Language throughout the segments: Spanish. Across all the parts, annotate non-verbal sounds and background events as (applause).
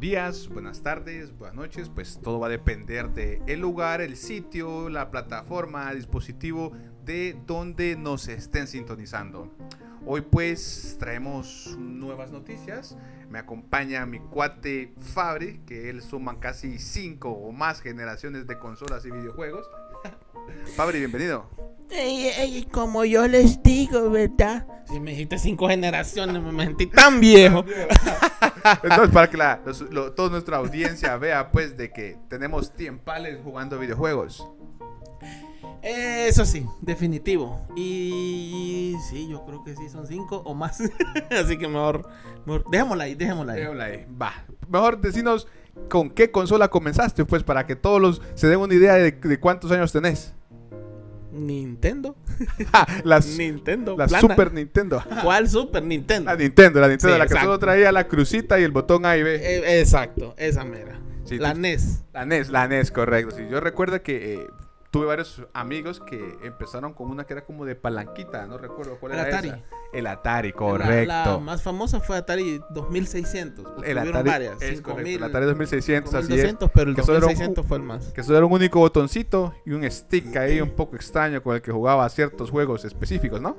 días, buenas tardes, buenas noches, pues todo va a depender de el lugar, el sitio, la plataforma, el dispositivo de donde nos estén sintonizando. Hoy pues traemos nuevas noticias. Me acompaña mi cuate Fabri, que él suma casi cinco o más generaciones de consolas y videojuegos. (laughs) Fabri, bienvenido. Ey, ey, como yo les digo, ¿verdad? Si me dijiste cinco generaciones, me sentí tan viejo. (laughs) Entonces, para que la, los- lo- toda nuestra audiencia vea, pues, de que tenemos tiempales jugando videojuegos. Eso sí, definitivo. Y sí, yo creo que sí, son cinco o más. (laughs) Así que mejor, mejor dejémosla ahí, dejémosla ahí. Dejémosla ahí. Va. Mejor decinos con qué consola comenzaste, pues, para que todos los se den una idea de, de cuántos años tenés. Nintendo. (laughs) La, Nintendo. la plana. Super Nintendo. ¿Cuál Super Nintendo? La Nintendo, la Nintendo, Sí, la que exacto. solo traía la crucita y el botón A y B. Eh, exacto, esa mera. Sí, la tú- NES. La NES, la NES, correcto. Sí, yo recuerdo que eh, tuve varios amigos que empezaron con una que era como de palanquita, no recuerdo cuál El era Atari. esa. El Atari, correcto. la más famosa fue Atari 2600. porque el Atari, varias. es 5000, correcto, el Atari 2600, así es. 5200, pero el que solo era un- 2600 fue el más. Que solo era un único botoncito y un stick ahí un poco extraño con el que jugaba ciertos juegos específicos, ¿no?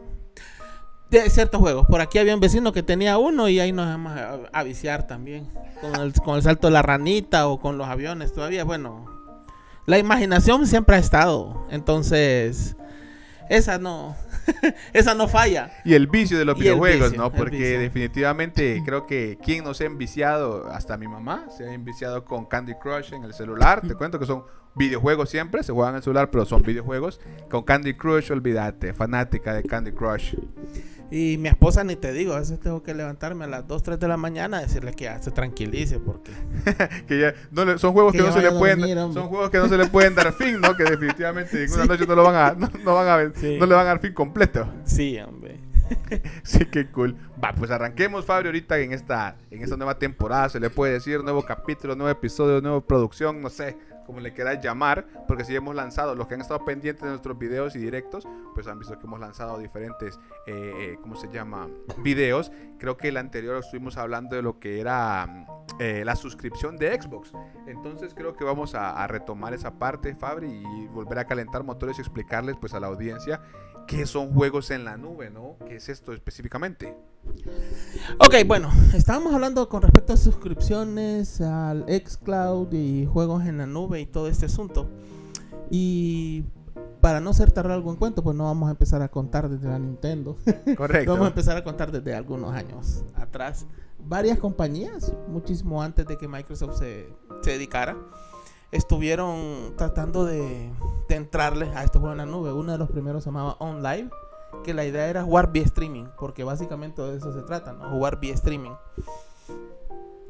De ciertos juegos. Por aquí había un vecino que tenía uno y ahí nos vamos a, a viciar también. Con el, con el salto de la ranita o con los aviones. Todavía, bueno. La imaginación siempre ha estado. Entonces, esa no. (laughs) esa no falla. Y el vicio de los Y videojuegos, vicio, ¿no? Porque definitivamente (clears throat) creo que quien no se ha enviciado, hasta mi mamá, se ha enviciado con Candy Crush en el celular. Te (clears throat) cuento que son videojuegos siempre, se juegan en el celular, pero son videojuegos. Con Candy Crush, olvídate, fanática de Candy Crush. Y mi esposa ni te digo. A veces tengo que levantarme a las 2, 3 de la mañana a decirle que ya se tranquilice. Porque. (laughs) que ya no le- son juegos que, Que no se le pueden dormir, son juegos que no se le pueden dar fin, ¿no? Que definitivamente en una noche no lo van a no, no van a ver- Sí. no le van a dar fin completo. Sí, hombre. (laughs) Sí, qué cool. Va, pues arranquemos, Fabio, ahorita en esta, en esta nueva temporada, se le puede decir, nuevo capítulo, nuevo episodio, nueva producción, no sé, como le quieras llamar, porque si hemos lanzado, los que han estado pendientes de nuestros videos y directos, pues han visto que hemos lanzado diferentes, eh, eh, ¿cómo se llama? Videos. Creo que el anterior estuvimos hablando de lo que era mm, eh, la suscripción de Xbox. Entonces creo que vamos a, a retomar esa parte, Fabri, y volver a calentar motores y explicarles pues a la audiencia qué son juegos en la nube, ¿no? ¿Qué es esto específicamente? Ok, bueno, estábamos hablando con respecto a suscripciones al xCloud y juegos en la nube y todo este asunto. Y para no ser tan largo en cuento, pues no vamos a empezar a contar desde la Nintendo. (laughs) Correcto. vamos a empezar a contar desde algunos años atrás. Varias compañías, muchísimo antes de que Microsoft se, se dedicara, estuvieron tratando de, de entrarle a estos juegos en la nube. Uno de los primeros se llamaba OnLive, que la idea era jugar vía streaming, porque básicamente de eso se trata, ¿no? Jugar vía streaming.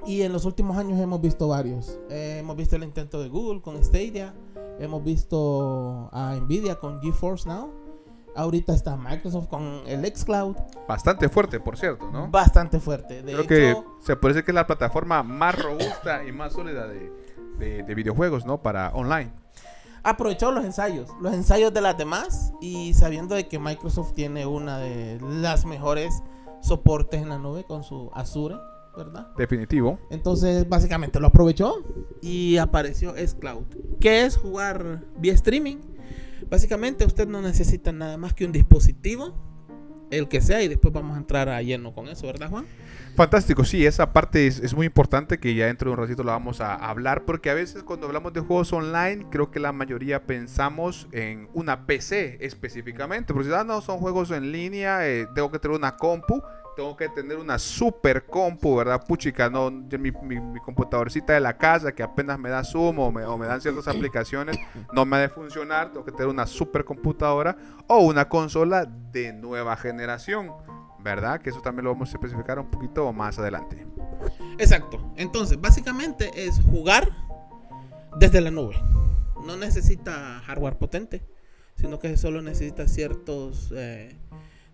Y en los últimos años hemos visto varios. Eh, hemos visto el intento de Google con Stadia. Hemos visto a Nvidia con GeForce Now. Ahorita está Microsoft con el xCloud. Bastante fuerte, por cierto, ¿no? Bastante fuerte. De Creo hecho, que se parece que es la plataforma más robusta y más sólida de, de- de videojuegos, ¿no? Para online. aprovechó los ensayos. Los ensayos de las demás. Y sabiendo de que Microsoft tiene una de las mejores soportes en la nube con su Azure, ¿verdad? Definitivo. Entonces, básicamente lo aprovechó y apareció xCloud. ¿Qué es jugar vía streaming? Básicamente, usted no necesita nada más que un dispositivo, el que sea, y después vamos a entrar a lleno con eso, ¿verdad, Juan? Fantástico, sí, esa parte es, muy importante que ya dentro de un ratito la vamos a hablar porque a veces cuando hablamos de juegos online creo que la mayoría pensamos en una PC específicamente, porque si ah, no son juegos en línea, eh, tengo que tener una compu, tengo que tener una super compu, ¿verdad? Puchica, no, mi, mi, mi computadorcita de la casa que apenas me da Zoom o me, o me dan ciertas (clears throat) aplicaciones, no me ha de funcionar, tengo que tener una super computadora o una consola de nueva generación. ¿Verdad? Que eso también lo vamos a especificar un poquito más adelante. Exacto. Entonces, básicamente es jugar desde la nube. No necesita hardware potente, sino que solo necesita ciertos eh,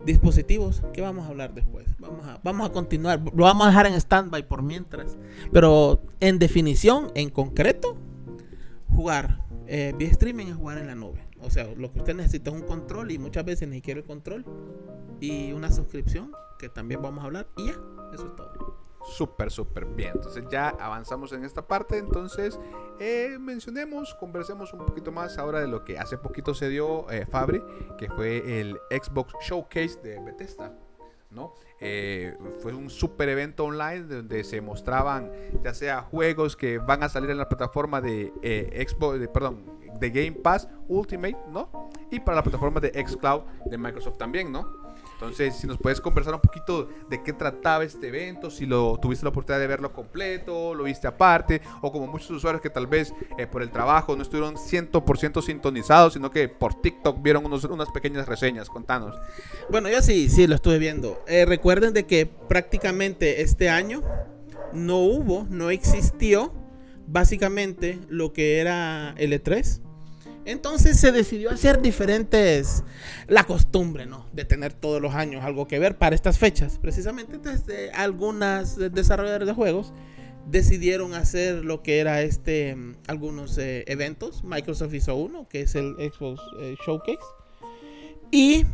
dispositivos que vamos a hablar después. Vamos a, vamos a continuar. Lo vamos a dejar en standby por mientras. Pero en definición, en concreto, jugar eh, vía streaming es jugar en la nube. O sea, lo que usted necesita es un control y muchas veces ni quiere el control y una suscripción que también vamos a hablar y ya, eso es todo. Súper, súper bien. Entonces ya avanzamos en esta parte. Entonces eh, mencionemos, conversemos un poquito más ahora de lo que hace poquito se dio eh, Fabri, que fue el Xbox Showcase de Bethesda. ¿no? Eh, fue un super evento online donde se mostraban ya sea juegos que van a salir en la plataforma de Xbox, de, perdón, de Game Pass Ultimate, ¿no? Y para la plataforma de Xcloud de Microsoft también, ¿no? Entonces, si nos puedes conversar un poquito de qué trataba este evento, si lo tuviste la oportunidad de verlo completo, lo viste aparte, o como muchos usuarios que tal vez eh, por el trabajo no estuvieron 100% sintonizados, sino que por TikTok vieron unas pequeñas reseñas. Contanos. Bueno, yo sí, sí, lo estuve viendo. Eh, recuerden de que prácticamente este año no hubo, no existió básicamente lo que era el E3 entonces se decidió hacer diferentes, la costumbre, ¿no? De tener todos los años algo que ver para estas fechas. Precisamente desde algunas desarrolladores de juegos decidieron hacer lo que era este, algunos eh, eventos. Microsoft hizo uno, que es el Xbox eh, Showcase. Y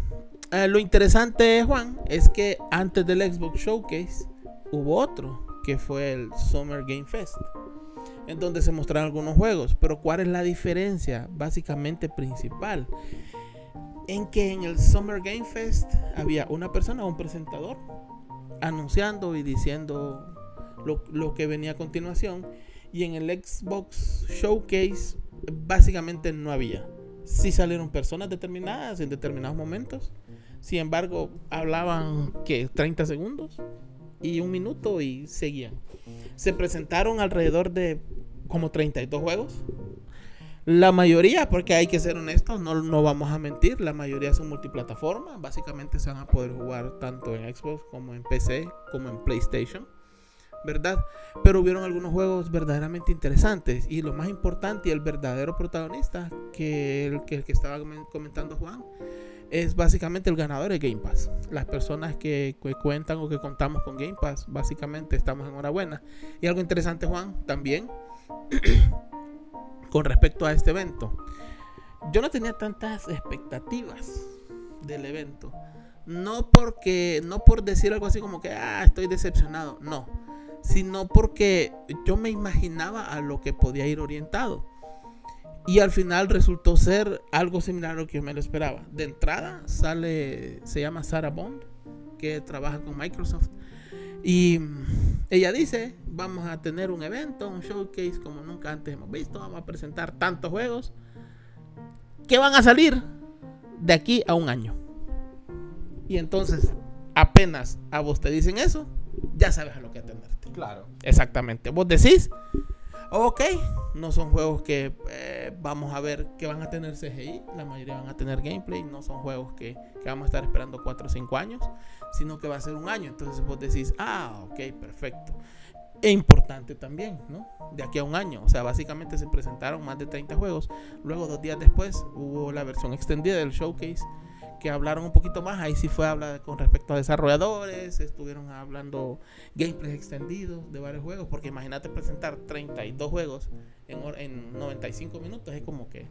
eh, lo interesante, Juan, es que antes del Xbox Showcase hubo otro, que fue el Summer Game Fest en donde se mostraron algunos juegos. Pero ¿cuál es la diferencia básicamente principal? En que en el Summer Game Fest había una persona, un presentador, anunciando y diciendo lo, que venía a continuación. Y en el Xbox Showcase básicamente no había. Sí salieron personas determinadas en determinados momentos. Sin embargo, hablaban que 30 segundos y un minuto y seguían. Se presentaron alrededor de como 32 juegos. La mayoría, porque hay que ser honestos, no, no vamos a mentir, la mayoría son multiplataformas. Básicamente se van a poder jugar tanto en Xbox como en PC, como en PlayStation. ¿verdad? Pero hubieron algunos juegos verdaderamente interesantes y lo más importante y el verdadero protagonista que el que, que estaba comentando Juan es básicamente el ganador de Game Pass. Las personas que, cuentan o que contamos con Game Pass, básicamente estamos enhorabuena. Y algo interesante, Juan, también, (clears throat) con respecto a este evento. Yo no tenía tantas expectativas del evento. No porque, no por decir algo así como que, ah, estoy decepcionado. No. Sino porque yo me imaginaba a lo que podía ir orientado. Y al final resultó ser algo similar a lo que yo me lo esperaba. De entrada sale, se llama Sarah Bond, que trabaja con Microsoft. Y ella dice, vamos a tener un evento, un showcase como nunca antes hemos visto. Vamos a presentar tantos juegos que van a salir de aquí a un año. Y entonces, apenas a vos te dicen eso, ya sabes a lo que atenderte. Claro. Exactamente. Vos decís, ok, no son juegos que eh, vamos a ver que van a tener CGI, la mayoría van a tener gameplay, no son juegos que, vamos a estar esperando 4 o 5 años, sino que va a ser un año. Entonces vos decís, ah, ok, perfecto. E importante también, ¿no? De aquí a un año. O sea, básicamente se presentaron más de 30 juegos. Luego, dos días después, hubo la versión extendida del showcase que hablaron un poquito más. Ahí sí fue hablar con respecto a desarrolladores, estuvieron hablando gameplays extendidos de varios juegos, porque imagínate presentar 32 juegos en, en 95 minutos, es como que...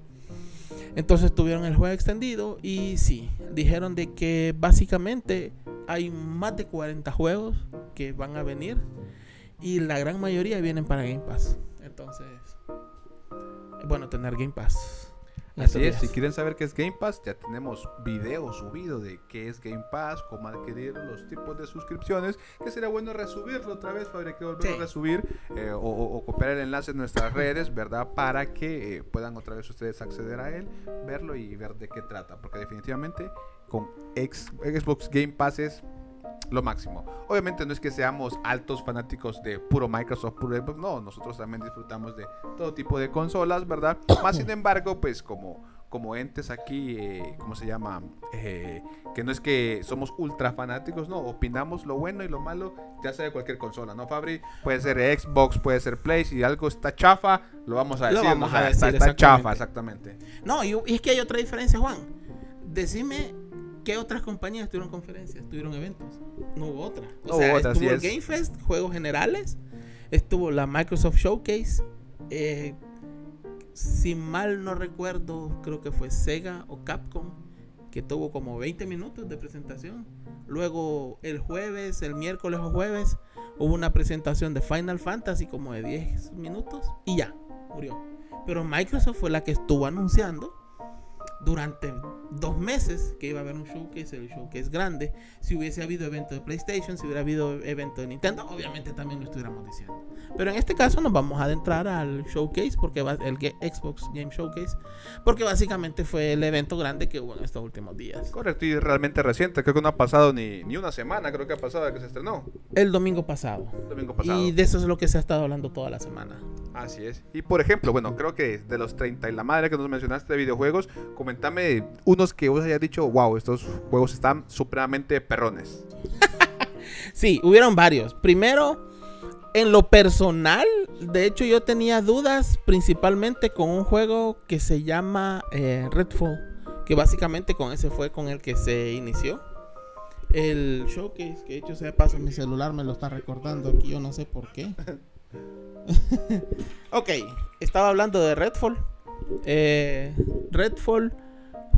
Entonces tuvieron el juego extendido y sí, dijeron de que básicamente hay más de 40 juegos que van a venir y la gran mayoría vienen para Game Pass. Entonces, bueno tener Game Pass. Así es, si quieren saber qué es Game Pass, ya tenemos video subido de qué es Game Pass, cómo adquirir los tipos de suscripciones, que sería bueno resubirlo otra vez, para que volver a resubir eh, o, copiar el enlace en nuestras redes, ¿verdad? Para que eh, puedan otra vez ustedes acceder a él, verlo y ver de qué trata, porque definitivamente con Xbox Game Pass es lo máximo. Obviamente no es que seamos altos fanáticos de puro Microsoft, puro Xbox, no, nosotros también disfrutamos de todo tipo de consolas, ¿verdad? (coughs) Más sin embargo, pues como, como entes aquí, eh, ¿cómo se llama? Eh, que no es que somos ultra fanáticos, no, opinamos lo bueno y lo malo, ya sea de cualquier consola, ¿no, Fabri? Puede ser Xbox, puede ser Play, si algo está chafa, lo vamos a decir, vamos a decir está, chafa, exactamente. No, y es que hay otra diferencia, Juan. Decime ¿Qué otras compañías tuvieron conferencias? ¿Tuvieron eventos? No hubo otra. O sea, estuvo el Game Fest, juegos generales. Estuvo la Microsoft Showcase. Eh, si mal no recuerdo, creo que fue Sega o Capcom, que tuvo como 20 minutos de presentación. Luego el jueves, el miércoles o jueves, hubo una presentación de Final Fantasy como de 10 minutos y ya, murió. Pero Microsoft fue la que estuvo anunciando durante dos meses que iba a haber un showcase, el showcase grande. Si hubiese habido evento de PlayStation, si hubiera habido evento de Nintendo, obviamente también lo estuviéramos diciendo. Pero en este caso nos vamos a adentrar al showcase, porque va el Xbox Game Showcase, porque básicamente fue el evento grande que hubo en estos últimos días. Correcto, y realmente reciente, creo que no ha pasado ni, ni una semana, creo que ha pasado que se estrenó. El domingo pasado. domingo pasado. Y de eso es lo que se ha estado hablando toda la semana. Así es. Y por ejemplo, bueno, creo que de los 30 y la madre que nos mencionaste de videojuegos, comentame unos que vos hayas dicho, wow, estos juegos están supremamente perrones. (laughs) sí, hubieron varios. Primero, en lo personal, de hecho yo tenía dudas principalmente con un juego que se llama eh, Redfall, que básicamente con ese fue con el que se inició. El showcase, que de hecho se paso mi celular me lo está recordando aquí, yo no sé por qué. (laughs) ok, estaba hablando de Redfall. Eh, Redfall,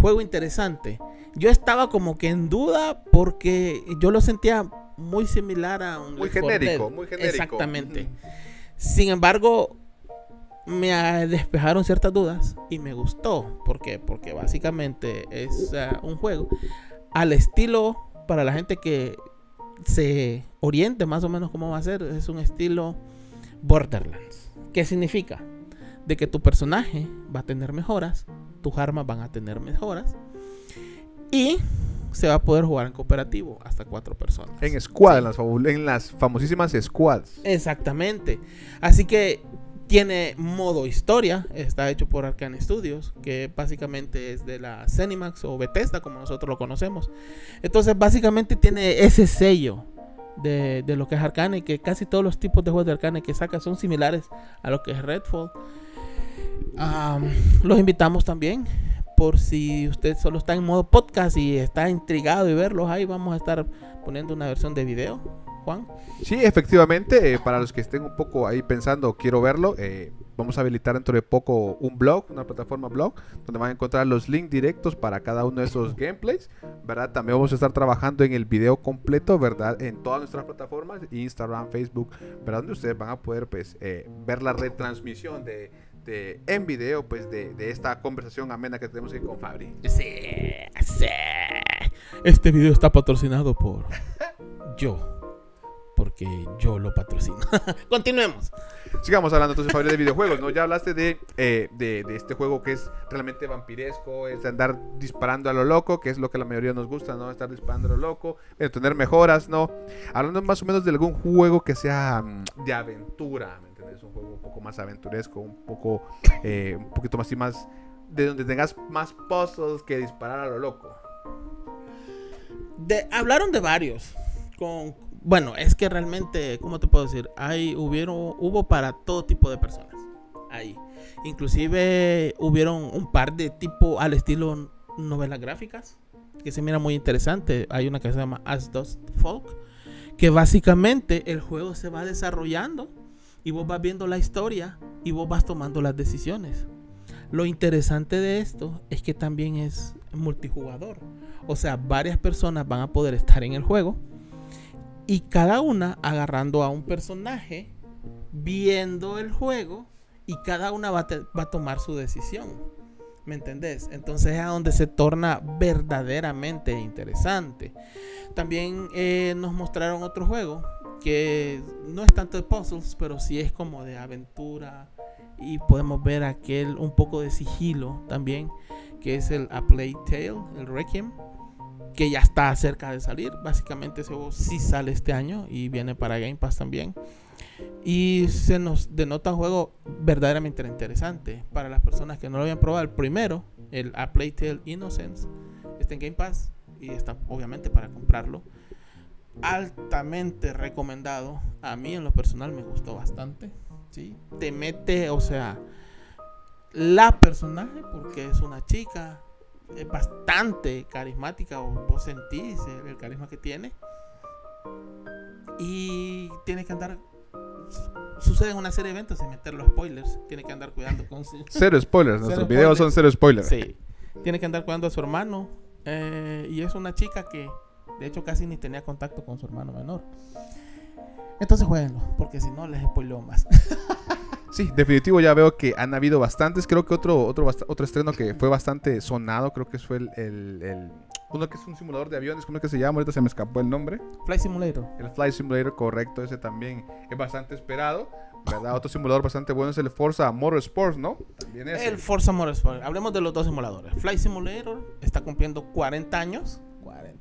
juego interesante. Yo estaba como que en duda porque yo lo sentía muy similar a un... Muy genérico, muy genérico. Exactamente. Sin embargo, me despejaron ciertas dudas y me gustó. ¿Por qué? Porque básicamente es uh, un juego al estilo para la gente que se oriente más o menos cómo va a ser. Es un estilo Borderlands. ¿Qué significa? De que tu personaje va a tener mejoras, tus armas van a tener mejoras y se va a poder jugar en cooperativo hasta cuatro personas. En squad, en, las famosísimas squads. Exactamente. Así que tiene modo historia, está hecho por Arcane Studios, que básicamente es de la Cenimax o Bethesda, como nosotros lo conocemos. Entonces, básicamente tiene ese sello de, lo que es Arcane, que casi todos los tipos de juegos de Arcane que saca son similares a lo que es Redfall. Los invitamos también por si usted solo está en modo podcast y está intrigado y verlos ahí, vamos a estar poniendo una versión de video. Juan. Sí, efectivamente, eh, para los que estén un poco ahí pensando, quiero verlo, eh, vamos a habilitar dentro de poco un blog, una plataforma blog, donde van a encontrar los links directos para cada uno de esos gameplays, ¿verdad? También vamos a estar trabajando en el video completo, ¿verdad? En todas nuestras plataformas, Instagram, Facebook, ¿verdad? Donde ustedes van a poder, pues, eh, ver la retransmisión de este, en video pues de, esta conversación amena que tenemos aquí con Fabri. Sí, sí. Este video está patrocinado por (laughs) yo. Porque yo lo patrocino. (laughs) Continuemos. Sigamos hablando entonces, Fabri, de videojuegos, ¿no? Ya hablaste eh, de, de, este juego que es realmente vampiresco, es andar disparando a lo loco, que es lo que la mayoría nos gusta, ¿no? Estar disparando a lo loco, eh, tener mejoras, ¿no? Hablando más o menos de algún juego que sea mm, de aventura, es un juego un poco más aventuresco, un poco, eh, un poquito más y más, de donde tengas más puzzles que disparar a lo loco. De, hablaron de varios. Con, bueno, es que realmente, ¿cómo te puedo decir? Hay, hubieron, hubo para todo tipo de personas. Ahí. Inclusive hubieron un par de tipo al estilo novelas gráficas que se mira muy interesante. Hay una que se llama As Dust Folk, que básicamente el juego se va desarrollando y vos vas viendo la historia y vos vas tomando las decisiones. Lo interesante de esto es que también es multijugador. O sea, varias personas van a poder estar en el juego y cada una agarrando a un personaje, viendo el juego y cada una va a, tomar su decisión. ¿Me entendés? Entonces es a donde se torna verdaderamente interesante. También eh, nos mostraron otro juego que no es tanto de puzzles, pero sí es como de aventura y podemos ver aquel un poco de sigilo también, que es el A Play el Requiem, que ya está cerca de salir. Básicamente ese juego sí sale este año y viene para Game Pass también. Y se nos denota un juego verdaderamente interesante para las personas que no lo habían probado. El primero, el A Play Innocence, está en Game Pass y está obviamente para comprarlo altamente recomendado. A mí en lo personal me gustó bastante. ¿sí? Te mete, o sea, la personaje, porque es una chica, es bastante carismática, o vos sentís el, carisma que tiene. Y tiene que andar suceden una serie de eventos sin meter los spoilers. Tiene que andar cuidando con su... (laughs) Cero spoilers, nuestros videos son cero spoilers. Sí. Tiene que andar cuidando a su hermano. Eh, y es una chica que de hecho, casi ni tenía contacto con su hermano menor. Entonces jueguenlo, porque si no les spoileo más. (laughs) Sí, definitivo, ya veo que han habido bastantes. Creo que otro, otro, otro estreno que fue bastante sonado, creo que fue el, el- el- uno que es un simulador de aviones, ¿cómo es que se llama? Ahorita se me escapó el nombre. Flight Simulator. El Flight Simulator, correcto, ese también es bastante esperado. ¿Verdad? Otro simulador bastante bueno es el Forza Motorsports, ¿no? También ese. El Forza Motorsport. Hablemos de los dos simuladores. Flight Simulator está cumpliendo 40 años.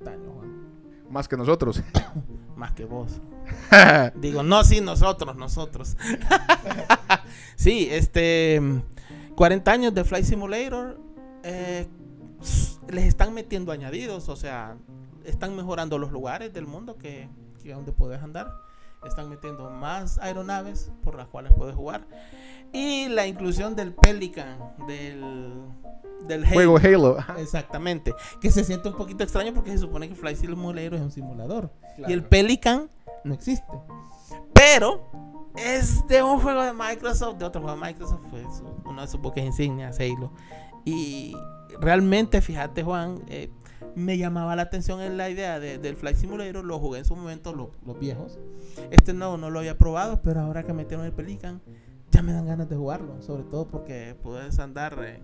40 años, Juan. Más que nosotros. (coughs) Más que vos. (laughs) Digo, no, sí, nosotros, nosotros. (laughs) sí, este. 40 años de Flight Simulator. eh, les están metiendo añadidos, o sea, están mejorando los lugares del mundo que, que donde puedes andar. Están metiendo más aeronaves por las cuales puedes jugar. Y la inclusión del Pelican, del, del Juego Halo. Halo. Exactamente. Que se siente un poquito extraño porque se supone que Flight Simulator es un simulador. Claro. Y el Pelican no existe. Pero es de un juego de Microsoft, de otro juego de Microsoft, fue uno de sus buques insignias, Halo. Y realmente, fíjate, Juan, eh, me llamaba la atención en la idea de- del Flight Simulator. Lo jugué en su momento, lo- los viejos. Este nuevo no lo había probado, pero ahora que metieron el Pelican, ya me dan ganas de jugarlo. Sobre todo porque puedes andar. eh,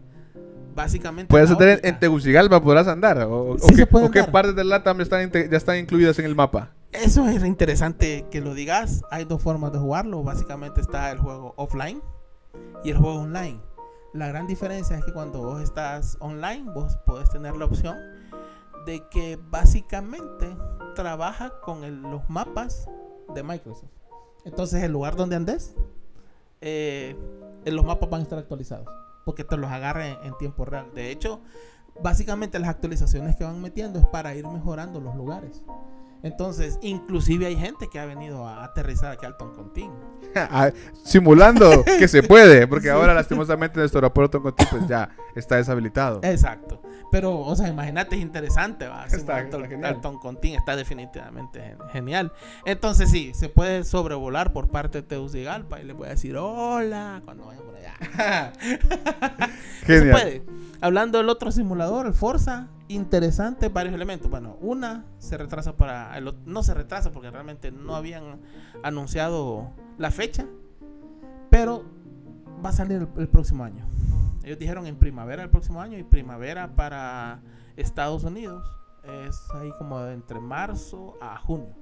Básicamente. Puedes andar en, en Tegucigalpa, podrás andar. ¿O, o Sí qué, o qué andar. partes del LATAM están, ya están incluidas en el mapa? Eso es interesante que lo digas. Hay dos formas de jugarlo. Básicamente está el juego offline y el juego online. La gran diferencia es que cuando vos estás online, vos podés tener la opción de que básicamente trabaja con los mapas de Microsoft. Entonces, el lugar donde andes, eh, los mapas van a estar actualizados. Porque te los agarra en tiempo real. De hecho, básicamente las actualizaciones que van metiendo es para ir mejorando los lugares. Entonces, inclusive hay gente que ha venido a aterrizar aquí al Toncontín. (laughs) Ah, Simulando que se puede, porque Sí. ahora lastimosamente nuestro aeropuerto Toncontín pues ya está deshabilitado. Exacto. Pero, o sea, imagínate, es interesante, va. Está- está el Toncontín está definitivamente gen- genial. Entonces, sí, se puede sobrevolar por parte de Tegucigalpa y le voy a decir hola cuando vayan por allá. (laughs) Se Genial. puede. Hablando del otro simulador, el Forza, interesante, varios elementos. Bueno, una se retrasa para. el no se retrasa porque realmente no habían anunciado la fecha, pero va a salir el, el próximo año. Ellos dijeron en primavera del próximo año y primavera para Estados Unidos es ahí como entre marzo a junio.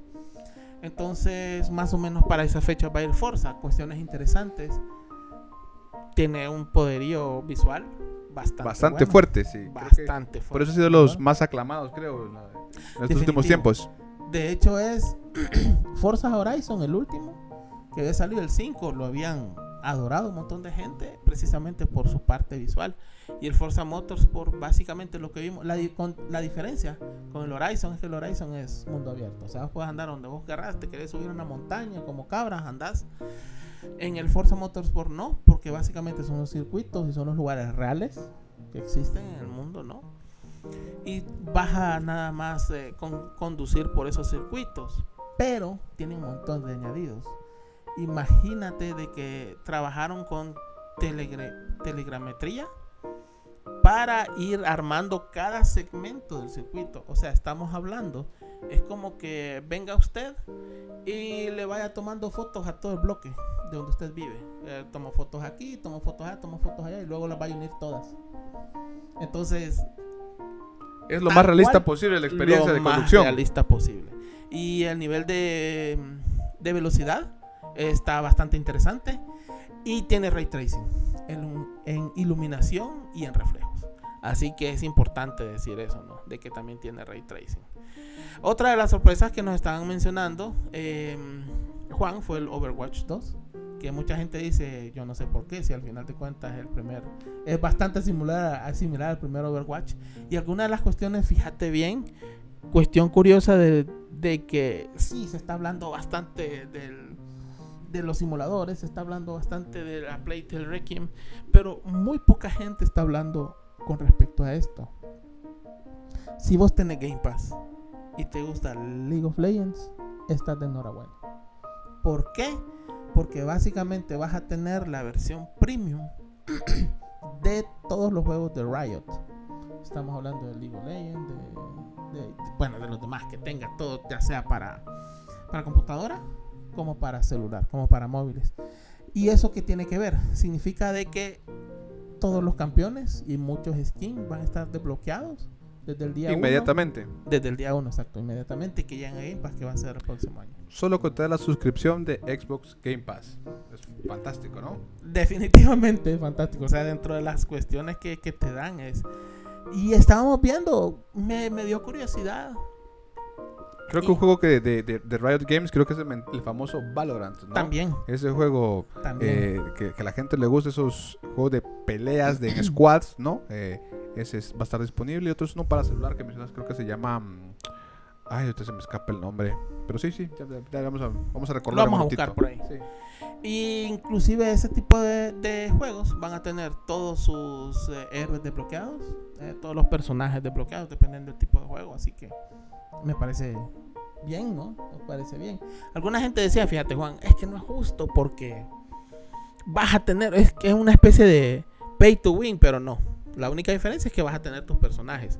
Entonces, más o menos para esa fecha va a ir Forza. Cuestiones interesantes. Tiene un poderío visual bastante, Bastante bueno. fuerte, sí. Bastante fuerte. por eso ha sido de los más aclamados, creo, en estos Definitivo. últimos tiempos. De hecho, es (clears throat) Forza Horizon, el último, que había salido el 5. Lo habían adorado un montón de gente, precisamente por su parte visual. Y el Forza Motorsport, básicamente lo que vimos, la, di- con- la diferencia con el Horizon es que el Horizon es mundo abierto. O sea, puedes andar donde vos querrás, te querés subir a una montaña como cabras, andás. En el Forza Motorsport no, porque básicamente son los circuitos y son los lugares reales que existen en el mundo, ¿no? y vas a nada más eh, con- conducir por esos circuitos. Pero tiene un montón de añadidos. Imagínate de que trabajaron con telegre- telegrametría para ir armando cada segmento del circuito. O sea, estamos hablando, es como que venga usted y le vaya tomando fotos a todo el bloque de donde usted vive. Eh, tomo fotos aquí, tomo fotos allá, tomo fotos allá y luego las va a unir todas. Entonces, Es lo más realista cual, posible la experiencia lo de más conducción. realista posible. Y el nivel de, de velocidad está bastante interesante y tiene ray tracing en, en iluminación y en reflejos. Así que es importante decir eso, ¿no? De que también tiene ray tracing. Otra de las sorpresas que nos estaban mencionando, eh, Juan, fue el Overwatch 2. Que mucha gente dice, yo no sé por qué, si al final de cuentas es el primer. Es bastante similar, similar al primer Overwatch. Y algunas de las cuestiones, fíjate bien, cuestión curiosa de, que sí, se está hablando bastante de los simuladores, se está hablando bastante de la Playtale Requiem, pero muy poca gente está hablando con respecto a esto. Si vos tenés Game Pass y te gusta League of Legends, estás de enhorabuena. ¿Por qué? Porque básicamente vas a tener la versión premium (clears throat) de todos los juegos de Riot. Estamos hablando de League of Legends, de, bueno, de los demás que tenga todo, ya sea para, para computadora como para celular, como para móviles. ¿Y eso qué tiene que ver? Significa de que todos los campeones y muchos skins van a estar desbloqueados desde el día Inmediatamente. Uno, desde el día 1, exacto, inmediatamente que llegan a Game Pass, que va a ser el próximo año. Solo con la suscripción de Xbox Game Pass. Es fantástico, ¿no? Definitivamente es fantástico. O sea, dentro de las cuestiones que, que te dan es... Y estábamos viendo, me, me dio curiosidad Creo que un juego que de, de, de, Riot Games, creo que es el, famoso Valorant, ¿no? También. Ese juego eh, que, que, a la gente le gusta, esos juegos de peleas de en (clears throat) squads, ¿no? Eh, ese va a estar disponible. Y otro es uno para celular que mencionas, creo que se llama... Mm, ay, ahorita se me escapa el nombre. Pero sí, sí, ya, vamos, a, vamos a recordar. Lo vamos a buscar por ahí. Sí. Y inclusive ese tipo de, de, juegos van a tener todos sus eh, héroes desbloqueados, eh, todos los personajes desbloqueados, dependiendo del tipo de juego. Así que me parece bien, ¿no? Me parece bien. Alguna gente decía, fíjate Juan, es que no es justo porque vas a tener, es que es una especie de pay to win, pero no. La única diferencia es que vas a tener tus personajes.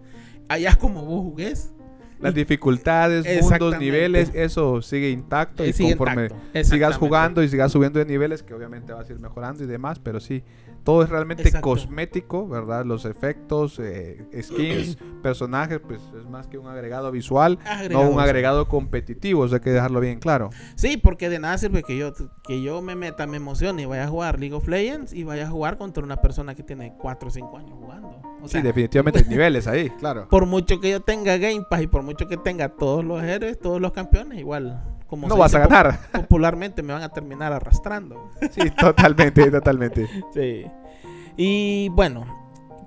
Allá es como vos jugués. Las dificultades, mundos, niveles, eso sigue intacto y, conforme sigas jugando y sigas subiendo de niveles, que obviamente vas a ir mejorando y demás, pero sí, todo es realmente cosmético, ¿verdad? Los efectos, eh, skins, (clears throat) personajes, pues es más que un agregado visual, no un agregado competitivo, eso hay que dejarlo bien claro. Sí, porque de nada sirve que yo, que yo me meta, me emocione y vaya a jugar League of Legends y vaya a jugar contra una persona que tiene 4 o 5 años jugando. sí, definitivamente (laughs) niveles ahí, claro. Por mucho que yo tenga Game Pass y por mucho que tenga todos los héroes, todos los campeones, igual como no vas a ganar. (laughs) Popularmente me van a terminar arrastrando. Sí, totalmente, (laughs) totalmente. Sí. Y bueno,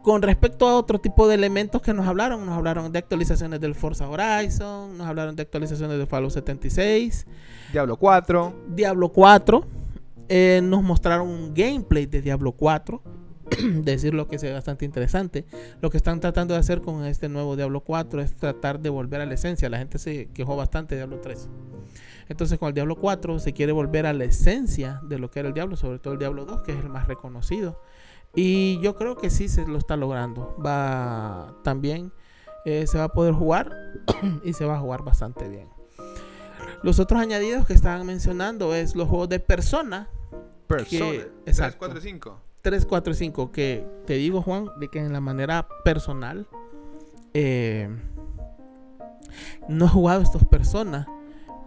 con respecto a otro tipo de elementos que nos hablaron, nos hablaron de actualizaciones del Forza Horizon, nos hablaron de actualizaciones de Fallout 76, Diablo 4, Diablo 4, eh, nos mostraron un gameplay de Diablo 4, (clears throat) decir lo que es bastante interesante. Lo que están tratando de hacer con este nuevo Diablo 4 es tratar de volver a la esencia. La gente se quejó bastante de Diablo 3. Entonces con el Diablo 4 se quiere volver a la esencia de lo que era el Diablo, sobre todo el Diablo 2, que es el más reconocido. Y yo creo que sí se lo está logrando. Va también, eh, se va a poder jugar (clears throat) y se va a jugar bastante bien. Los otros añadidos que estaban mencionando es los juegos de persona. Persona. 3, 4, 5. 3, 4, 5. Que te digo, Juan, de que en la manera personal eh, no he jugado estos personas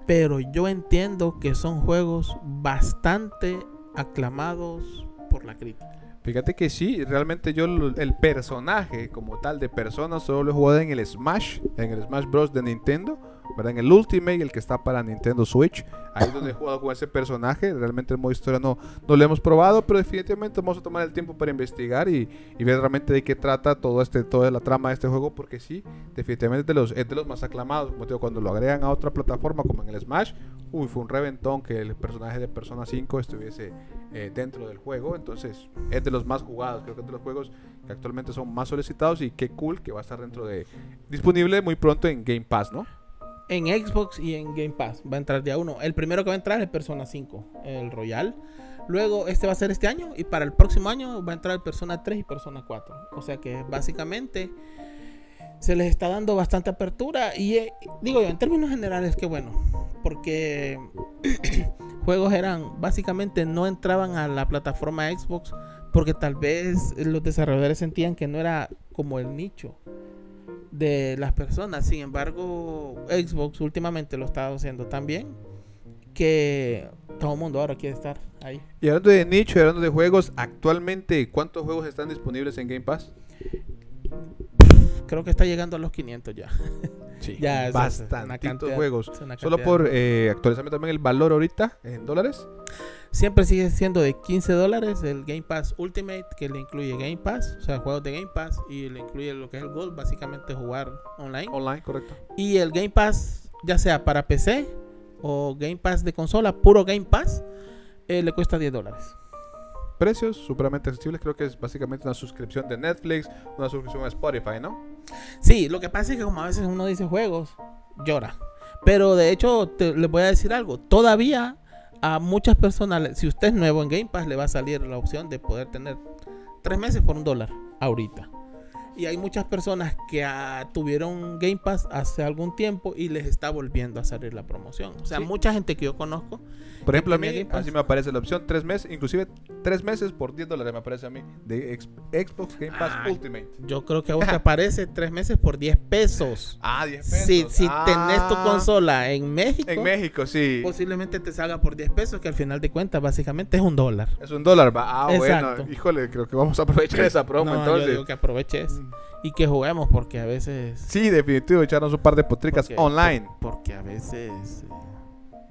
pero yo entiendo que son juegos bastante aclamados por la crítica. Fíjate que sí, realmente yo el personaje como tal de persona solo lo he jugado en el Smash, en el Smash Bros. de Nintendo ¿verdad? En el Ultimate, el que está para Nintendo Switch, ahí es donde he (coughs) jugado con ese personaje. Realmente el modo historia no, no lo hemos probado, pero definitivamente vamos a tomar el tiempo para investigar y, ver realmente de qué trata todo este, toda la trama de este juego, porque sí, definitivamente es de los, es de los más aclamados. Como digo, cuando lo agregan a otra plataforma como en el Smash, uy, fue un reventón que el personaje de Persona 5 estuviese eh, dentro del juego. Entonces, es de los más jugados, creo que es de los juegos que actualmente son más solicitados y qué cool que va a estar dentro de disponible muy pronto en Game Pass, ¿no? En Xbox y en Game Pass. Va a entrar día uno. El primero que va a entrar es el Persona 5, el Royal. Luego, este va a ser este año. Y para el próximo año va a entrar el Persona 3 y Persona 4. O sea que básicamente se les está dando bastante apertura. Y eh, digo yo, en términos generales, que bueno. Porque (clears throat) juegos eran, básicamente no entraban a la plataforma Xbox. Porque tal vez los desarrolladores sentían que no era como el nicho de las personas. Sin embargo, Xbox últimamente lo está haciendo tan bien que todo el mundo ahora quiere estar ahí. Y hablando de nicho, hablando de juegos, actualmente, ¿cuántos juegos están disponibles en Game Pass? Creo que está llegando a los 500 ya. (laughs) Sí, ya bastantitos juegos. Solo por eh, actualizarme también el valor ahorita en dólares. Siempre sigue siendo de 15 dólares el Game Pass Ultimate, que le incluye Game Pass, o sea, juegos de Game Pass, y le incluye lo que es el Gold, básicamente jugar online. Online, correcto. Y el Game Pass, ya sea para PC o Game Pass de consola, puro Game Pass, eh, le cuesta 10 dólares. Precios superamente accesibles, creo que es básicamente una suscripción de Netflix, una suscripción a Spotify, ¿no? Sí, lo que pasa es que como a veces uno dice juegos, llora. Pero de hecho, te, les voy a decir algo, todavía a muchas personas, si usted es nuevo en Game Pass, le va a salir la opción de poder tener tres meses por un dólar ahorita. Y hay muchas personas que ah, tuvieron Game Pass hace algún tiempo y les está volviendo a salir la promoción. O sea, Sí. mucha gente que yo conozco. Por ejemplo, a mí así me aparece la opción tres meses, inclusive tres meses por 10 dólares me aparece a mí de Xbox Game Pass. Ultimate. Yo creo que a vos te (laughs) aparece tres meses por 10 pesos. Ah, 10 pesos. Si, si Ah. tenés tu consola en México, En México, sí. posiblemente te salga por 10 pesos, que al final de cuentas básicamente es un dólar. Es un dólar, va. Ah, Exacto. bueno. Híjole, creo que vamos a aprovechar esa (laughs) promo No, yo entonces. digo que aproveches y que juguemos porque a veces... Sí, definitivo, echarnos un par de potricas porque- online. por- porque a veces...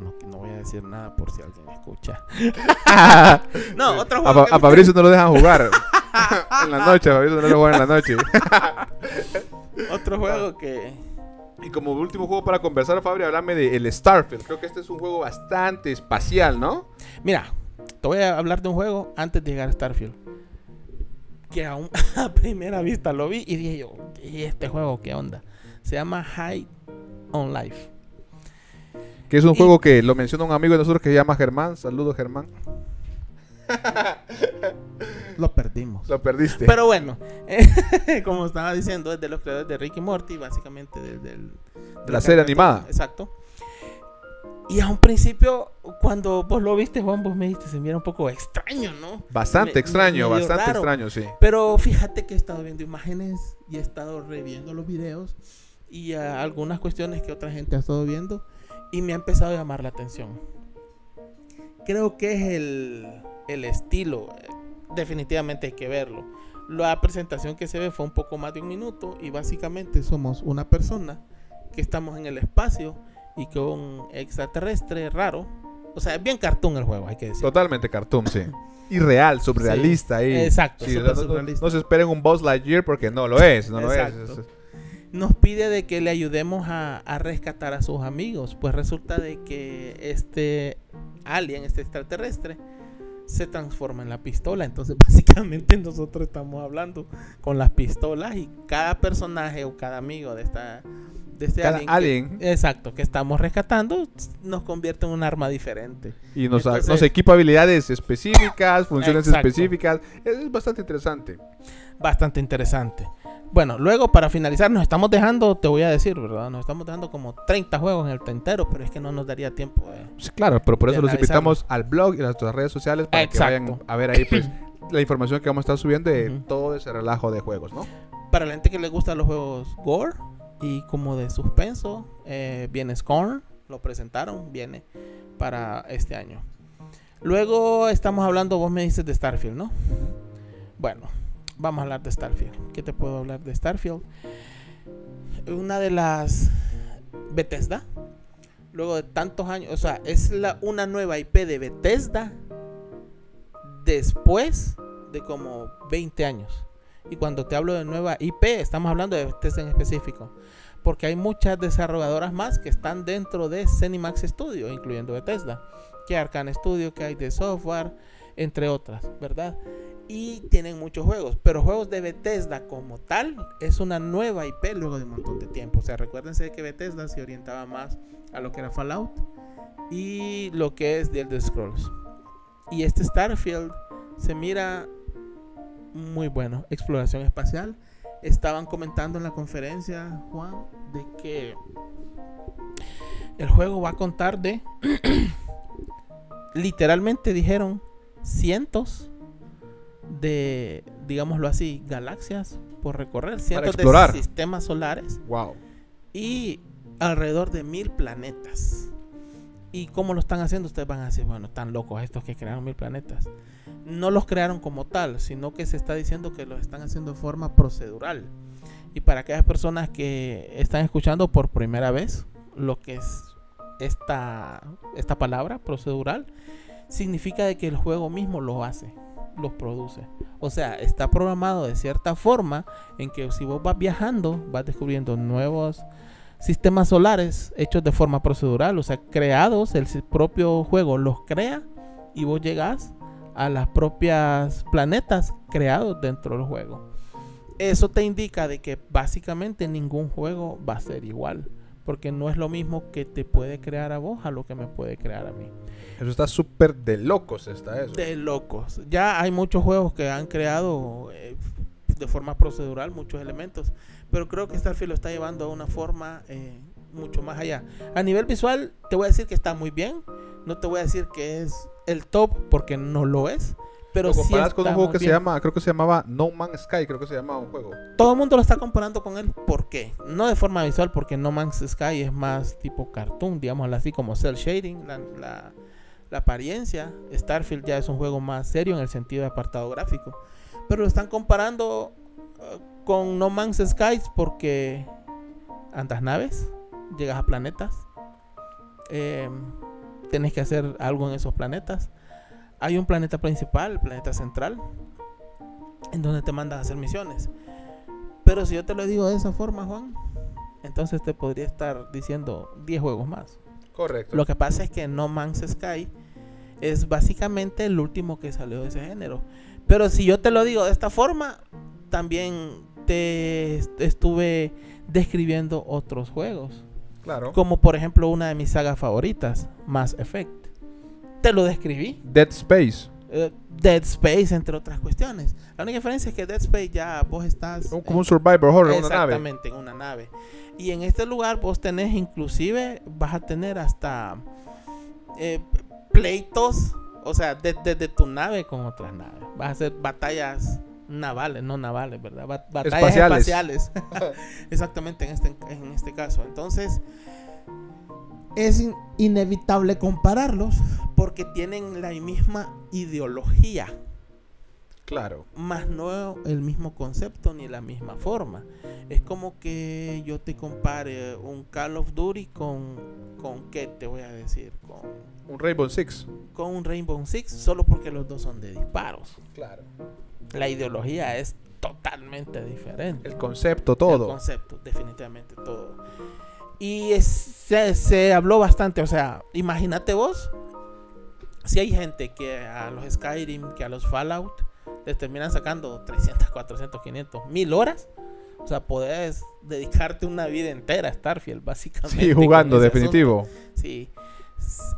no, no voy a decir nada por si alguien escucha. (laughs) No, otro A, juego Fa- que a Fabricio no lo dejan jugar. (laughs) en la noche, a Fabricio no lo juegan en la noche. (laughs) Otro juego que... y como último juego para conversar, Fabri, háblame de el Starfield. Creo que este es un juego bastante espacial, ¿no? Mira, te voy a hablar de un juego antes de llegar a Starfield. Que aún a primera vista lo vi y dije yo, ¿y este juego qué onda? Se llama High on Life. Que es un Y- juego que lo menciona un amigo de nosotros que se llama Germán. Saludos, Germán. (laughs) Lo perdimos. Lo perdiste. Pero bueno, eh, (laughs) como estaba diciendo, es de los creadores de Ricky Morty, básicamente del, del- De la serie caricatura. animada. Exacto. Y a un principio, cuando vos lo viste, Juan, vos me dijiste, se mira un poco extraño, ¿no? bastante me- extraño, bastante raro. extraño, sí. Pero fíjate que he estado viendo imágenes y he estado reviendo los videos y ah, algunas cuestiones que otra gente ha estado viendo y me ha empezado a llamar la atención. Creo que es el, el estilo, eh, definitivamente hay que verlo. La presentación que se ve fue un poco más de un minuto y básicamente somos una persona que estamos en el espacio y que un extraterrestre raro. O sea, es bien cartoon el juego, hay que decir. Totalmente cartoon, sí. Irreal, surrealista ahí. Exacto, Sí, no, no- no se esperen un Buzz Lightyear porque no lo es, no lo es. Es- es- nos pide de que le ayudemos a, a rescatar a sus amigos. Pues resulta de que este alien, este extraterrestre, se transforma en la pistola. Entonces (laughs) básicamente nosotros estamos hablando con las pistolas y cada personaje o cada amigo de esta de este Cada alien, que- exacto que estamos rescatando nos convierte en un arma diferente. Y nos, Entonces- nos equipa habilidades específicas, funciones Exacto. específicas. Es, es bastante interesante. Bastante interesante. Bueno, luego para finalizar nos estamos dejando, te voy a decir, ¿verdad? Nos estamos dejando como 30 juegos en el tintero, pero es que no nos daría tiempo. de- Sí, claro, pero por eso los invitamos al blog y a nuestras redes sociales para que vayan a ver ahí pues (clears throat) la información que vamos a estar subiendo de todo ese relajo de juegos, ¿no? Para la gente que le gustan los juegos gore y como de suspenso, eh, viene Scorn, lo presentaron, viene para este año. Luego estamos hablando, vos me dices de Starfield, ¿no? Bueno, vamos a hablar de Starfield. ¿Qué te puedo hablar de Starfield? Una de las Bethesda. Luego de tantos años, o sea, es la, una nueva IP de Bethesda después de como 20 años. Y cuando te hablo de nueva IP, estamos hablando de Bethesda en específico. Porque hay muchas desarrolladoras más que están dentro de Cenimax Studio, incluyendo Bethesda. Que Arcane Studio, que hay de software, entre otras, ¿verdad? Y tienen muchos juegos. Pero juegos de Bethesda como tal es una nueva IP luego de un montón de tiempo. O sea, recuérdense que Bethesda se orientaba más a lo que era Fallout y lo que es The Elder Scrolls. Y este Starfield se mira muy bueno. Exploración espacial. Estaban comentando en la conferencia, Juan, de que el juego va a contar de. (clears throat) literalmente dijeron cientos de, digámoslo así, galaxias por recorrer, cientos de sistemas solares Wow. y alrededor de mil planetas. ¿Y cómo lo están haciendo? Ustedes van a decir, bueno, tan locos estos que crearon mil planetas. No los crearon como tal, sino que se está diciendo que los están haciendo de forma procedural. Y para aquellas personas que están escuchando por primera vez lo que es esta, esta palabra, procedural, significa de que el juego mismo lo hace, los produce. O sea, está programado de cierta forma en que si vos vas viajando, vas descubriendo nuevos sistemas solares hechos de forma procedural, o sea, creados, el propio juego los crea y vos llegás a las propias planetas creados dentro del juego. Eso te indica de que básicamente ningún juego va a ser igual, porque no es lo mismo que te puede crear a vos a lo que me puede crear a mí. Eso está súper de locos, está eso. De locos. Ya hay muchos juegos que han creado eh, de forma procedural muchos elementos. Pero creo que Starfield lo está llevando a una forma eh, mucho más allá. A nivel visual, te voy a decir que está muy bien. No te voy a decir que es el top porque no lo es. Pero Lo sí comparas con un juego que se llama, creo que se llamaba No Man's Sky, creo que se llamaba un juego. Todo el mundo lo está comparando con él. ¿Por qué? No de forma visual, porque No Man's Sky es más tipo cartoon, digámoslo así, como cel shading, la, la- la apariencia. Starfield ya es un juego más serio en el sentido de apartado gráfico. Pero lo están comparando eh, con No Man's Sky porque andas naves, llegas a planetas, eh, tenés que hacer algo en esos planetas. Hay un planeta principal, el planeta central, en donde te mandan a hacer misiones. Pero si yo te lo digo de esa forma, Juan, entonces te podría estar diciendo 10 juegos más. Correcto. Lo que pasa es que No Man's Sky es básicamente el último que salió de ese género. Pero si yo te lo digo de esta forma, también te est- estuve describiendo otros juegos. Claro. Como por ejemplo una de mis sagas favoritas, Mass Effect. Te lo describí. Dead Space. Eh, Dead Space, entre otras cuestiones. La única diferencia es que Dead Space ya vos estás... En- como un survivor horror, una nave. Exactamente, en una nave. Y en este lugar vos tenés inclusive, vas a tener hasta eh, pleitos, o sea, de- desde tu nave con otras naves. Vas a hacer batallas navales, no navales, ¿verdad? Ba- batallas Espaciales. espaciales. (laughs) Exactamente, en este, en este caso. Entonces, es in- inevitable compararlos porque tienen la misma ideología Claro. más no el mismo concepto ni la misma forma. Es como que yo te compare un Call of Duty con, con qué te voy a decir, con, Un Rainbow Six. con un Rainbow Six, solo porque los dos son de disparos. Claro. La ideología es totalmente diferente. El concepto, El todo. concepto, definitivamente todo. Y es- se, se habló bastante, o sea, imagínate vos, si hay gente que a los Skyrim, que a los Fallout, les terminan sacando 300, 400, 500, 1000 horas. O sea, podés dedicarte una vida entera a Starfield, básicamente. Sí, jugando, definitivo. asunto. Sí.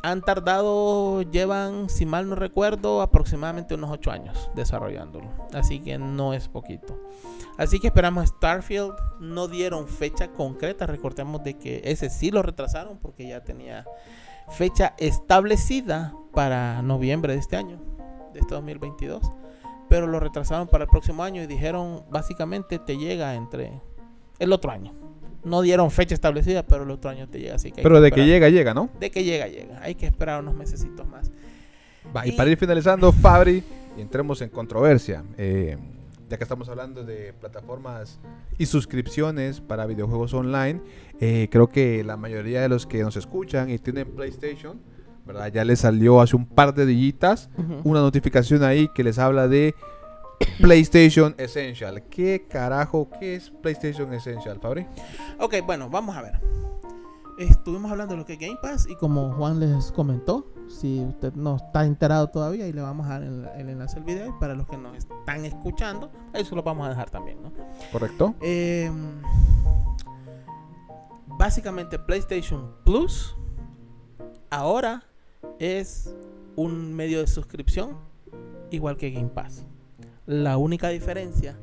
Han tardado, llevan, si mal no recuerdo, aproximadamente unos 8 años desarrollándolo. Así que no es poquito. Así que esperamos Starfield. No dieron fecha concreta. Recordemos de que ese sí lo retrasaron porque ya tenía fecha establecida para noviembre de este año, de este 2022. Pero lo retrasaron para el próximo año y dijeron básicamente te llega entre el otro año. No dieron fecha establecida, pero el otro año te llega. Así que Pero de que llega, llega, ¿no? De que llega, llega. Hay que esperar unos mesecitos más. Va, y Y- para ir finalizando, Fabri, y entremos en controversia. eh, ya que estamos hablando de plataformas y suscripciones para videojuegos online, eh, creo que la mayoría de los que nos escuchan y tienen PlayStation, ¿verdad? Ya les salió hace un par de dillitas una notificación ahí que les habla de (coughs) PlayStation Essential. ¿Qué carajo? ¿Qué es PlayStation Essential, Fabri? Ok, bueno, vamos a ver. Estuvimos hablando de lo que es Game Pass y como Juan les comentó, si usted no está enterado todavía, y le vamos a dar el, el enlace al video. Y para los que nos están escuchando, eso lo vamos a dejar también, ¿no? ¿Correcto? Eh, básicamente PlayStation Plus ahora es un medio de suscripción igual que Game Pass. La única diferencia